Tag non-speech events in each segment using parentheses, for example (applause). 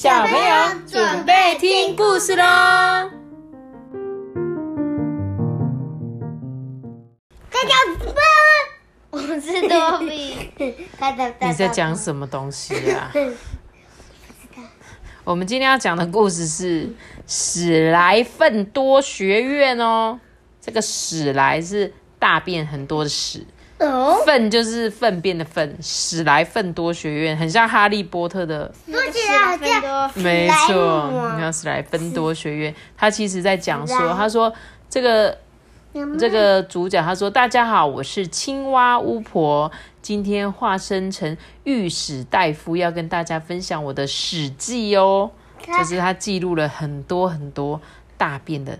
小朋友准备听故事喽！大家我是多比。(laughs) 你在讲什么东西啊？(laughs) 我们今天要讲的故事是史莱芬多学院哦。这个史莱是大便很多的史，哦，粪就是粪便的粪。史莱芬多学院很像哈利波特的，没错，你看史莱芬多学院，他其实在讲说，他说这个这个主角他说：“大家好，我是青蛙巫婆，今天化身成御史大夫，要跟大家分享我的史记哦。就是他记录了很多很多大便的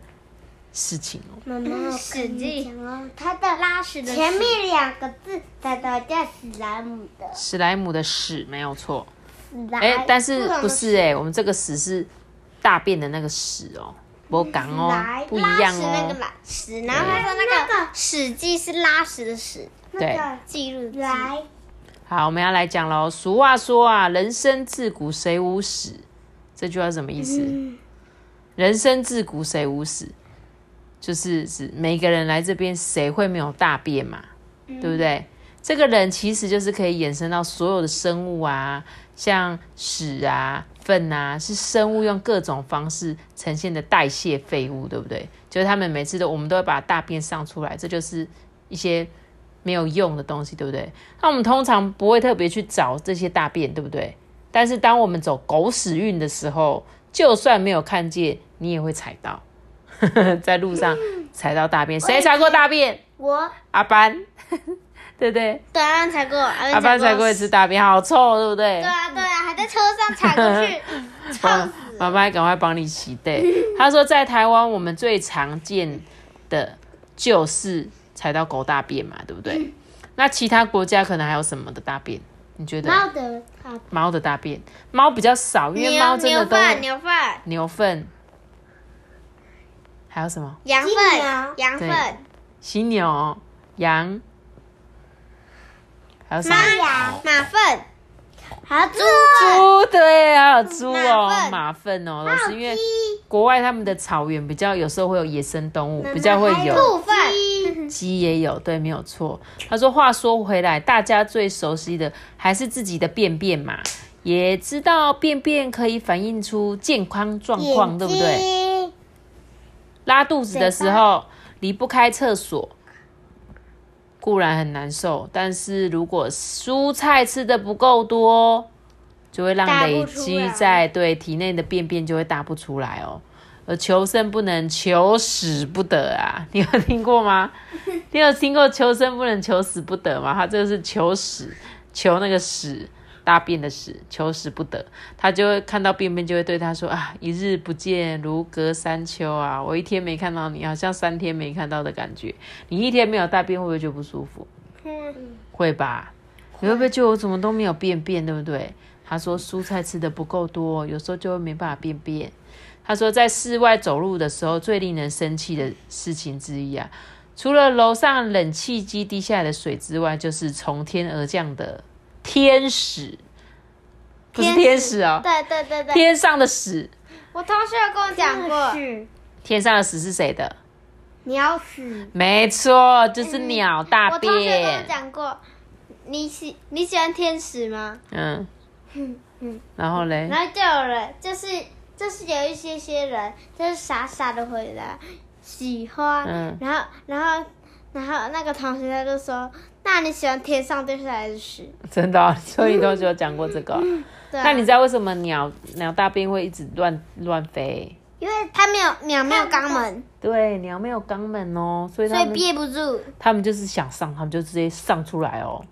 事情哦。妈妈，我史跟你记讲哦，它的拉屎的前面两个字它都叫史莱姆的。史莱姆的史没有错，史莱，哎，但是不是哎、我们这个史是大便的那个屎哦，不讲哦来，不一拉样屎那个屎，然后他说那个《史记》是拉屎的屎，对。那个记录。来。好，我们要来讲喽。俗话说啊，人生自古谁无死？这句话是什么意思？人生自古谁无死？就是指每个人来这边，谁会没有大便嘛？对不对？这个人其实就是可以衍生到所有的生物啊，像屎啊、粪啊，是生物用各种方式呈现的代谢废物，对不对？就是他们每次都，我们都会把大便上出来，这就是一些没有用的东西，对不对？那我们通常不会特别去找这些大便，对不对？但是当我们走狗屎运的时候，就算没有看见，你也会踩到，(laughs) 在路上踩到大便。谁踩过大便？我阿班，(laughs) 对不对？对，阿班踩过，阿阿班踩过一次。大便，好臭，对不对？对啊，对啊，还在车上踩过去，臭 (laughs) 妈死！妈妈赶快帮你洗对。他说，在台湾我们最常见的就是踩到狗大便嘛，对不对？那其他国家可能还有什么的大便？你觉得？猫的它猫的大便，猫比较少，因为猫牛真的都牛粪、牛粪、牛粪，还有什么？金羊粪。羊粪、犀牛、羊，还有什么？马。羊马粪、还有猪。猪对，还有猪哦，马粪。哦，都是因为国外他们的草原比较有时候会有野生动物，比较会有兔粪、鸡。也有，对，没有错。他说，话说回来，大家最熟悉的还是自己的便便嘛，也知道便便可以反映出健康状况，对不对？对？拉肚子的时候离不开厕所，固然很难受，但是如果蔬菜吃的不够多，就会让累积在对体内的便便就会大不出来哦。而求生不能，求死不得啊！(laughs) 你有听过吗？你有听过求生不能，求死不得吗？他这个是求死，求那个屎，大便的屎，求死不得。他就会看到便便，就会对他说啊：“一日不见，如隔三秋啊！我一天没看到你，好像三天没看到的感觉。你一天没有大便，会不会就不舒服？会吧？你会不会觉得我怎么都没有便便，对不对？他说蔬菜吃的不够多，有时候就会没办法便便。他说在室外走路的时候，最令人生气的事情之一啊，除了楼上冷气机滴下来的水之外，就是从天而降的天使，不是天使哦，对对对对，天上的屎。我同学有跟我讲过，天上的屎是谁的？鸟屎，没错，就是鸟大便。我同学跟我。讲过，你喜你喜欢天使吗？嗯。嗯然后嘞，然后就有人，就是就是有一些些人，就是傻傻的回答喜欢，嗯。然后然后然后那个同学他就说，那你喜欢天上掉下来的屎？真的哦、所以你同学有讲过这个哦。对啊、那你知道为什么鸟鸟大便会一直乱乱飞？因为它没有鸟没有肛门，对，鸟没有肛门哦，所以所以憋不住。他们就是想上，他们就直接上出来哦，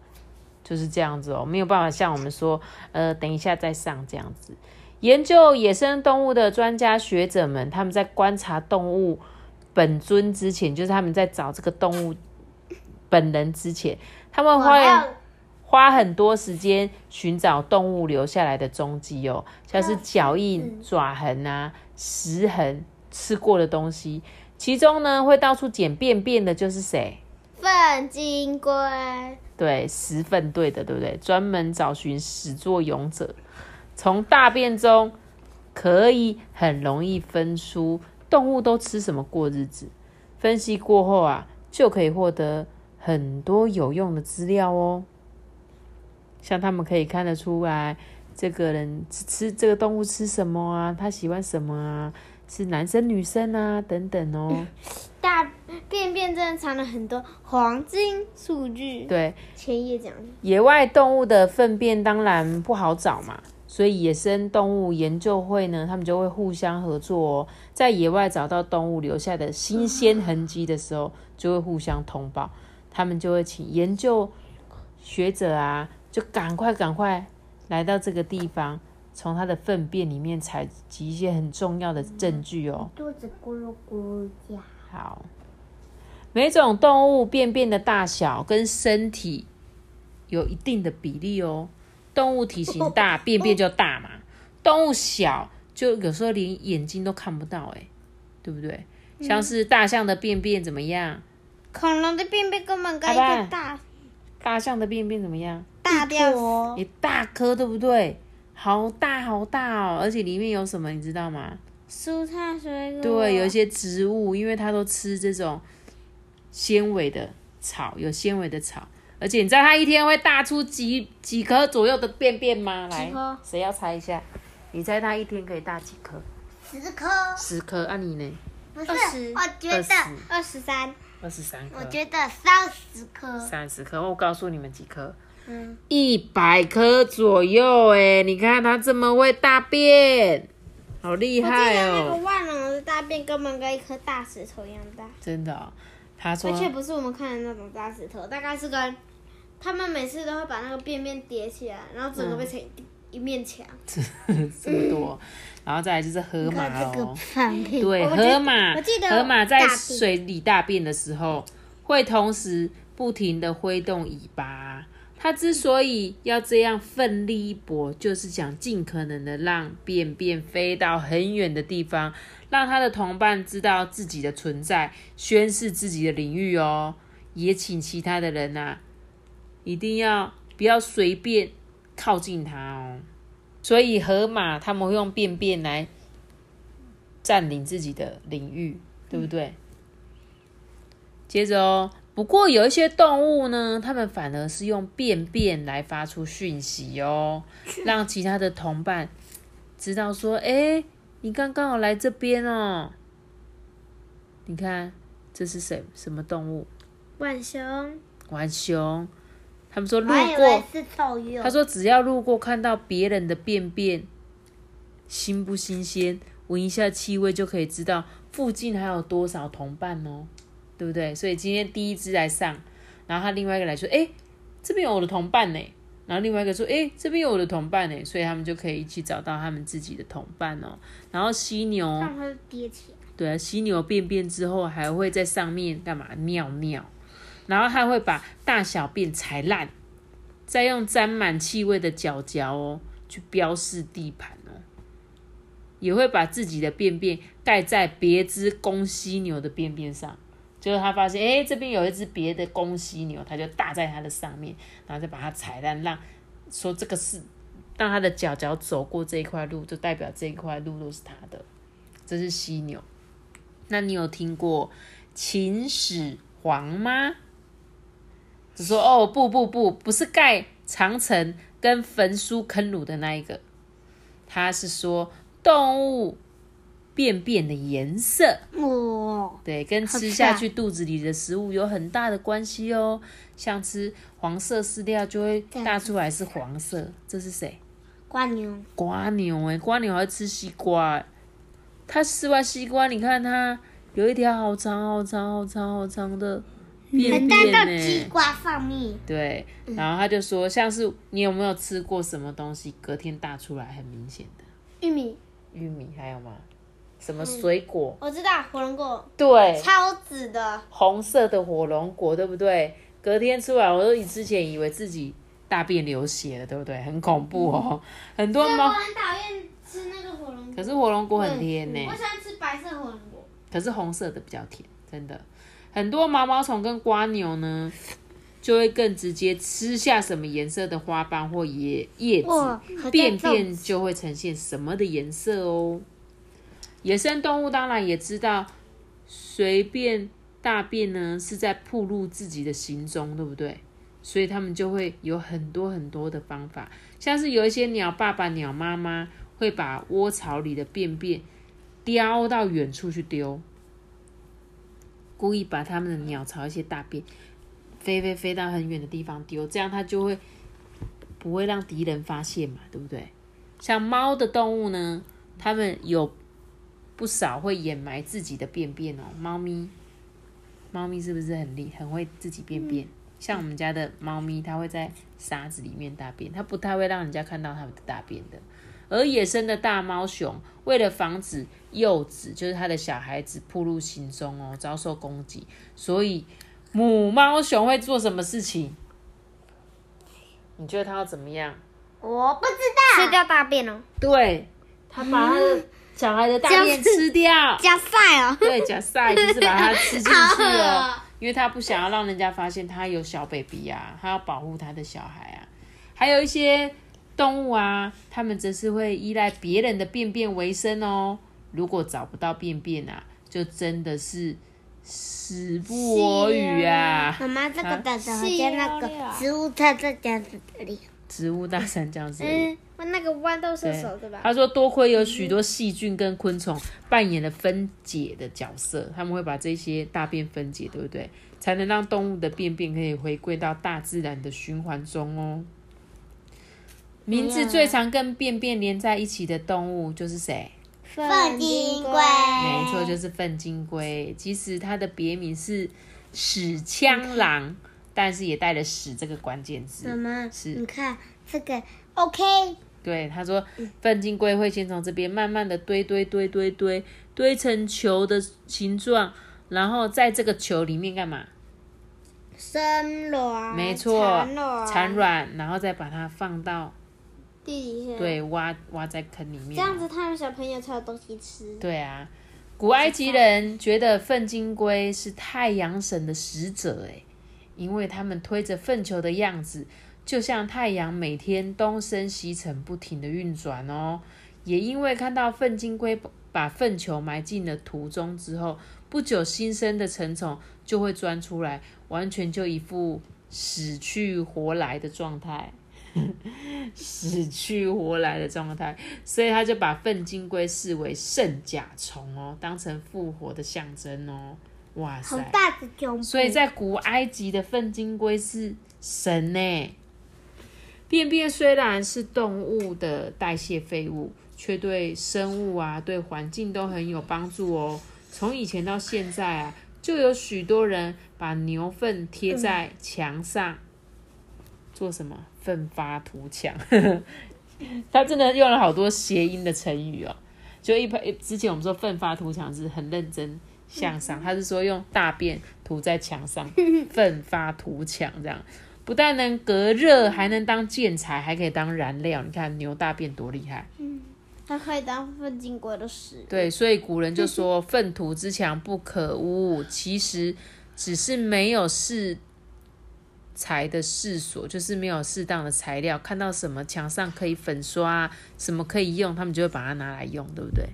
就是这样子哦，没有办法像我们说，呃，等一下再上这样子。研究野生动物的专家学者们，他们在观察动物本尊之前，就是他们在找这个动物本人之前，他们会花很多时间寻找动物留下来的踪迹哦，像是脚印、爪痕啊、食痕、吃过的东西。其中呢，会到处捡便便的就是谁？粪金龟，对，十分对的，对不对？专门找寻始作俑者，从大便中可以很容易分出动物都吃什么过日子。分析过后啊，就可以获得很多有用的资料哦。像他们可以看得出来，这个人吃这个动物吃什么啊，他喜欢什么啊，是男生女生啊等等哦。(laughs) 大便便真的藏了很多黄金数据。对，前页讲的。野外动物的粪便当然不好找嘛，所以野生动物研究会呢，他们就会互相合作哦，在野外找到动物留下的新鲜痕迹的时候，就会互相通报，他们就会请研究学者啊，就赶快赶快来到这个地方，从它的粪便里面采集一些很重要的证据哦。肚子咕噜咕噜叫。好，每种动物便便的大小跟身体有一定的比例哦。动物体型大，便便就大嘛；动物小，就有时候连眼睛都看不到，哎，对不对？像是大象的便便怎么样？恐龙的便便根本跟一个大大象的便便怎么样？大掉一大颗，对不对？好大好大哦！而且里面有什么，你知道吗？蔬菜水果。对，有一些植物，因为它都吃这种纤维的草，有纤维的草。而且你知道它一天会大出几几颗左右的便便吗？来，谁要猜一下？你猜它一天可以大几颗？十颗。十颗，啊你呢？不是，我觉得二十三。二十三颗。我觉得三十颗。三十颗，我告诉你们几颗？嗯，一百颗左右。哎，你看它这么会大便。好厉害哦！那个万龙的大便根本跟一颗大石头一样大。真的，他说。而且不是我们看的那种大石头，大概是跟他们每次都会把那个便便叠起来，然后整个变成一面墙。(laughs) 这么多，然后再来就是河马哦。对，河马，河马在水里大便的时候，会同时不停的挥动尾巴。它之所以要这样奋力一搏，就是想尽可能的让便便飞到很远的地方，让它的同伴知道自己的存在，宣示自己的领域哦。也请其他的人呐，一定要不要随便靠近它哦。所以河马他们会用便便来占领自己的领域，对不对？接着哦。不过有一些动物呢，它们反而是用便便来发出讯息哦，(laughs) 让其他的同伴知道说：“哎，你刚刚好来这边哦。”你看，这是谁？什么动物？浣熊。浣熊。他们说路过，他说只要路过看到别人的便便，新不新鲜，闻一下气味就可以知道附近还有多少同伴哦。对不对？所以今天第一只来上，然后他另外一个来说：“哎，这边有我的同伴呢。”然后另外一个说：“哎，这边有我的同伴呢。”所以他们就可以一起找到他们自己的同伴哦。然后犀牛，让它叠起来。对啊，犀牛便便之后还会在上面干嘛？尿尿。然后它会把大小便踩烂，再用沾满气味的脚脚哦去标示地盘哦。也会把自己的便便盖在别只公犀牛的便便上。就是他发现，哎，这边有一只别的公犀牛，他就搭在它的上面，然后再把它踩烂，让说这个是让它的脚脚走过这一块路，就代表这一块路都是它的。这是犀牛。那你有听过秦始皇吗？只说哦，不不不，不是盖长城跟焚书坑儒的那一个，他是说动物。便便的颜色，哦，对，跟吃下去肚子里的食物有很大的关系哦。像吃黄色饲料就会大出来是黄色，这是谁？瓜牛。瓜牛哎，瓜牛还吃西瓜，它吃完西瓜，你看它有一条好长好长好长好长的便便呢。西瓜上面。对，然后他就说，像是你有没有吃过什么东西隔天大出来很明显的？玉米。玉米还有吗？什么水果？我知道火龙果。对，超紫的，红色的火龙果，对不对？隔天出来，我都之前以为自己大便流血了，对不对？很恐怖哦。很多猫。我很讨厌吃那个火龙果。可是火龙果很甜呢。我喜欢吃白色火龙果。可是红色的比较甜，真的。很多毛毛虫跟瓜牛呢，就会更直接吃下什么颜色的花瓣或叶叶子，便便就会呈现什么的颜色哦。野生动物当然也知道，随便大便呢是在暴露自己的行踪，对不对？所以他们就会有很多很多的方法，像是有一些鸟爸爸、鸟妈妈会把窝巢里的便便叼到远处去丢，故意把他们的鸟巢一些大便飞飞飞到很远的地方丢，这样它就会不会让敌人发现嘛，对不对？像猫的动物呢，它们有不少会掩埋自己的便便哦。猫咪，猫咪是不是很厉很会自己便便？像我们家的猫咪，它会在沙子里面大便，它不太会让人家看到它们的大便的。而野生的大猫熊，为了防止幼子，就是它的小孩子暴露行踪哦，遭受攻击，所以母猫熊会做什么事情？你觉得它要怎么样？我不知道。吃掉大便哦，对，它把它的小孩的大便吃掉，加塞哦，对，假赛就是把它吃进去哦，因为它不想要让人家发现它有小 baby 啊，它要保护它的小孩啊。还有一些动物啊，它们则是会依赖别人的便便为生哦。如果找不到便便啊，就真的是死不我与啊！妈妈，这个长得好是像那个啊植物它在这样子里。植物大战僵尸。嗯，那个豌豆射手对吧？他说，多亏有许多细菌跟昆虫扮演了分解的角色，他们会把这些大便分解，对不对？才能让动物的便便可以回归到大自然的循环中哦。名字最常跟便便连在一起的动物就是谁？粪金龟没错，就是粪金龟。其实它的别名是屎腔狼，但是也带了“屎”这个关键字。什么，是你看这个 OK，对，他说粪金龟会先从这边慢慢的堆堆堆堆堆堆成球的形状，然后在这个球里面干嘛？生卵，没错产卵，产卵，然后再把它放到地底下，对挖挖在坑里面。这样子他们小朋友才有东西吃。对啊，古埃及人觉得粪金龟是太阳神的使者，哎，因为他们推着粪球的样子，就像太阳每天东升西沉，不停的运转哦。也因为看到粪金龟把粪球埋进了土中之后，不久新生的成虫就会钻出来，完全就一副死去活来的状态。(laughs) 死去活来的状态，所以他就把粪金龟视为圣甲虫哦，当成复活的象征哦。哇好塞！大的胸部，所以在古埃及的粪金龟是神呢。便便虽然是动物的代谢废物，却对生物啊、对环境都很有帮助哦。从以前到现在啊，就有许多人把牛粪贴在墙上，做什么？奋发图强。(laughs) 他真的用了好多谐音的成语哦。就一般之前我们说奋发图强是很认真向上，他是说用大便涂在墙上，(laughs) 奋发图强这样。不但能隔热，还能当建材，还可以当燃料。你看牛大便多厉害！嗯它可以当粪金龟的屎。对，所以古人就说“粪土之强不可污”，其实只是没有适材的试所，就是没有适当的材料。看到什么墙上可以粉刷，什么可以用，他们就会把它拿来用，对不对？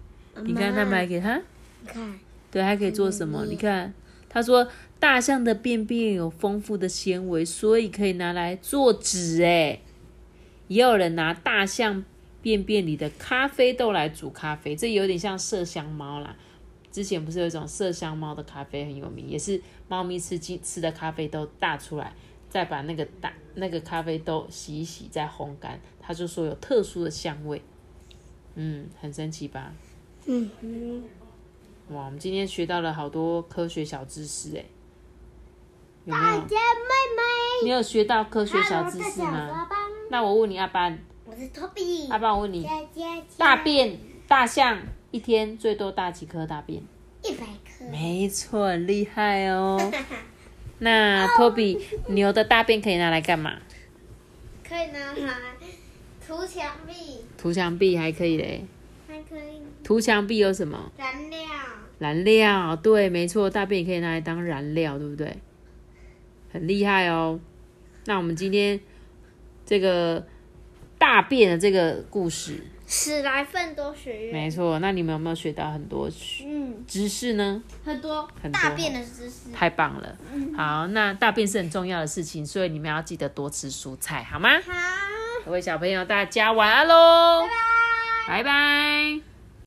你看他们还给他，你看，对，还可以做什么？你看，他说大象的便便有丰富的纤维，所以可以拿来做纸。哎，也有人拿大象便便里的咖啡豆来煮咖啡，这有点像麝香猫啦。之前不是有一种麝香猫的咖啡很有名，也是猫咪吃进吃的咖啡豆大出来，再把那个打那个咖啡豆洗一洗，再烘干，他就说有特殊的香味。嗯，很神奇吧？嗯，哇，我们今天学到了好多科学小知识，哎，有没有？大家妹你有学到科学，小知识吗？那我问你，阿班，我是 Toby，阿班，我问你，佳佳大便大象一天最多大几颗大便？一百颗，没错，很厉害哦。(laughs) 那托比，牛的大便可以拿来干嘛？可以拿来涂墙壁，涂墙壁还可以嘞。还可以涂墙壁有什么？燃料。燃料，对，没错，大便也可以拿来当燃料，对不对？很厉害哦。那我们今天这个大便的这个故事，史莱奋多学院，没错。那你们有没有学到很多嗯，知识呢？很多很多大便的知识。太棒了！好，那大便是很重要的事情，所以你们要记得多吃蔬菜，好吗？好，各位小朋友，大家晚安喽，拜拜。